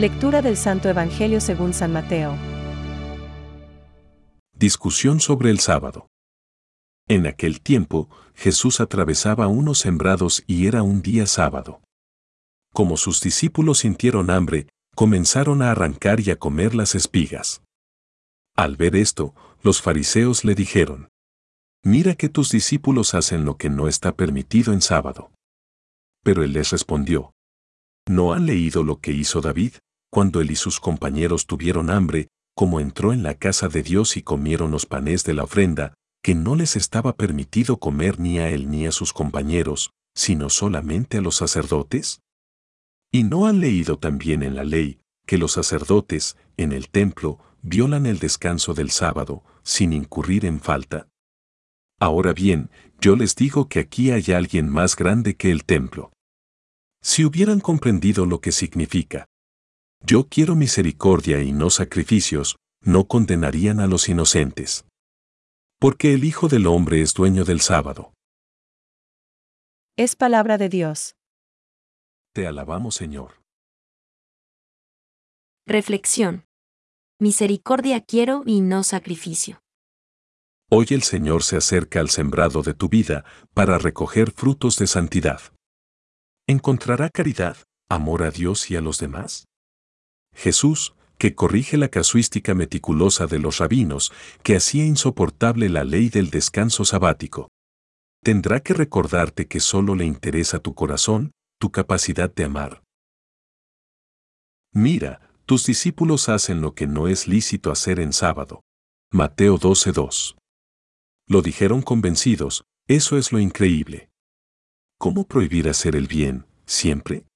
Lectura del Santo Evangelio según San Mateo. Discusión sobre el sábado. En aquel tiempo, Jesús atravesaba unos sembrados y era un día sábado. Como sus discípulos sintieron hambre, comenzaron a arrancar y a comer las espigas. Al ver esto, los fariseos le dijeron, Mira que tus discípulos hacen lo que no está permitido en sábado. Pero él les respondió, ¿No han leído lo que hizo David, cuando él y sus compañeros tuvieron hambre, como entró en la casa de Dios y comieron los panes de la ofrenda, que no les estaba permitido comer ni a él ni a sus compañeros, sino solamente a los sacerdotes? ¿Y no han leído también en la ley, que los sacerdotes, en el templo, violan el descanso del sábado, sin incurrir en falta? Ahora bien, yo les digo que aquí hay alguien más grande que el templo. Si hubieran comprendido lo que significa, yo quiero misericordia y no sacrificios, no condenarían a los inocentes. Porque el Hijo del Hombre es dueño del sábado. Es palabra de Dios. Te alabamos, Señor. Reflexión. Misericordia quiero y no sacrificio. Hoy el Señor se acerca al sembrado de tu vida para recoger frutos de santidad. ¿Encontrará caridad, amor a Dios y a los demás? Jesús, que corrige la casuística meticulosa de los rabinos, que hacía insoportable la ley del descanso sabático. Tendrá que recordarte que solo le interesa tu corazón, tu capacidad de amar. Mira, tus discípulos hacen lo que no es lícito hacer en sábado. Mateo 12:2. Lo dijeron convencidos, eso es lo increíble. ¿Cómo prohibir hacer el bien, siempre?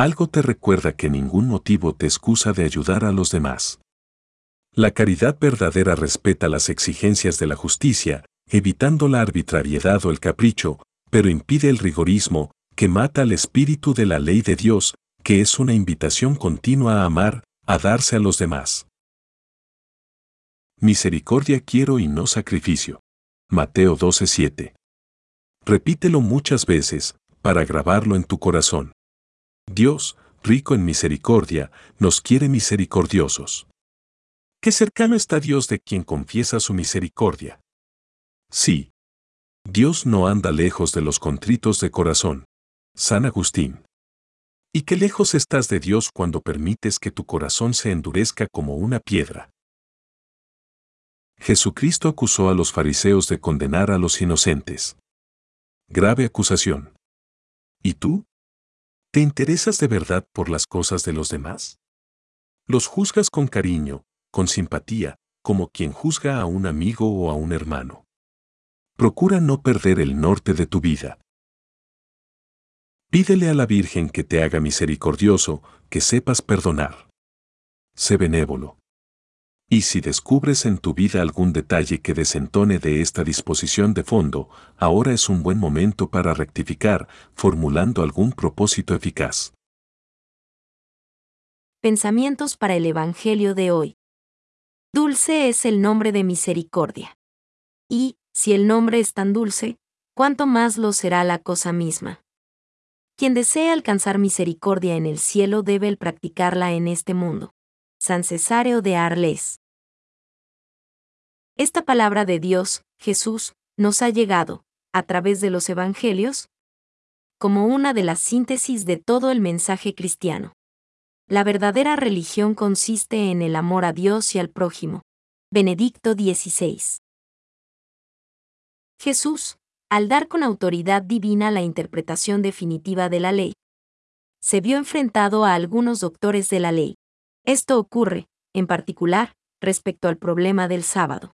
Algo te recuerda que ningún motivo te excusa de ayudar a los demás. La caridad verdadera respeta las exigencias de la justicia, evitando la arbitrariedad o el capricho, pero impide el rigorismo, que mata al espíritu de la ley de Dios, que es una invitación continua a amar, a darse a los demás. Misericordia quiero y no sacrificio. Mateo 12:7. Repítelo muchas veces, para grabarlo en tu corazón. Dios, rico en misericordia, nos quiere misericordiosos. Qué cercano está Dios de quien confiesa su misericordia. Sí. Dios no anda lejos de los contritos de corazón. San Agustín. Y qué lejos estás de Dios cuando permites que tu corazón se endurezca como una piedra. Jesucristo acusó a los fariseos de condenar a los inocentes. Grave acusación. ¿Y tú? ¿Te interesas de verdad por las cosas de los demás? Los juzgas con cariño, con simpatía, como quien juzga a un amigo o a un hermano. Procura no perder el norte de tu vida. Pídele a la Virgen que te haga misericordioso, que sepas perdonar. Sé benévolo. Y si descubres en tu vida algún detalle que desentone de esta disposición de fondo, ahora es un buen momento para rectificar, formulando algún propósito eficaz. Pensamientos para el Evangelio de hoy. Dulce es el nombre de misericordia. Y, si el nombre es tan dulce, cuánto más lo será la cosa misma. Quien desea alcanzar misericordia en el cielo debe el practicarla en este mundo. San Cesáreo de Arles. Esta palabra de Dios, Jesús, nos ha llegado, a través de los Evangelios, como una de las síntesis de todo el mensaje cristiano. La verdadera religión consiste en el amor a Dios y al prójimo. Benedicto XVI. Jesús, al dar con autoridad divina la interpretación definitiva de la ley, se vio enfrentado a algunos doctores de la ley. Esto ocurre, en particular, respecto al problema del sábado.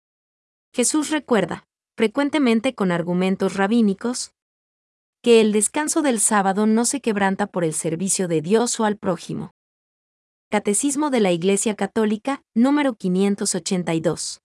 Jesús recuerda, frecuentemente con argumentos rabínicos, que el descanso del sábado no se quebranta por el servicio de Dios o al prójimo. Catecismo de la Iglesia Católica, número 582.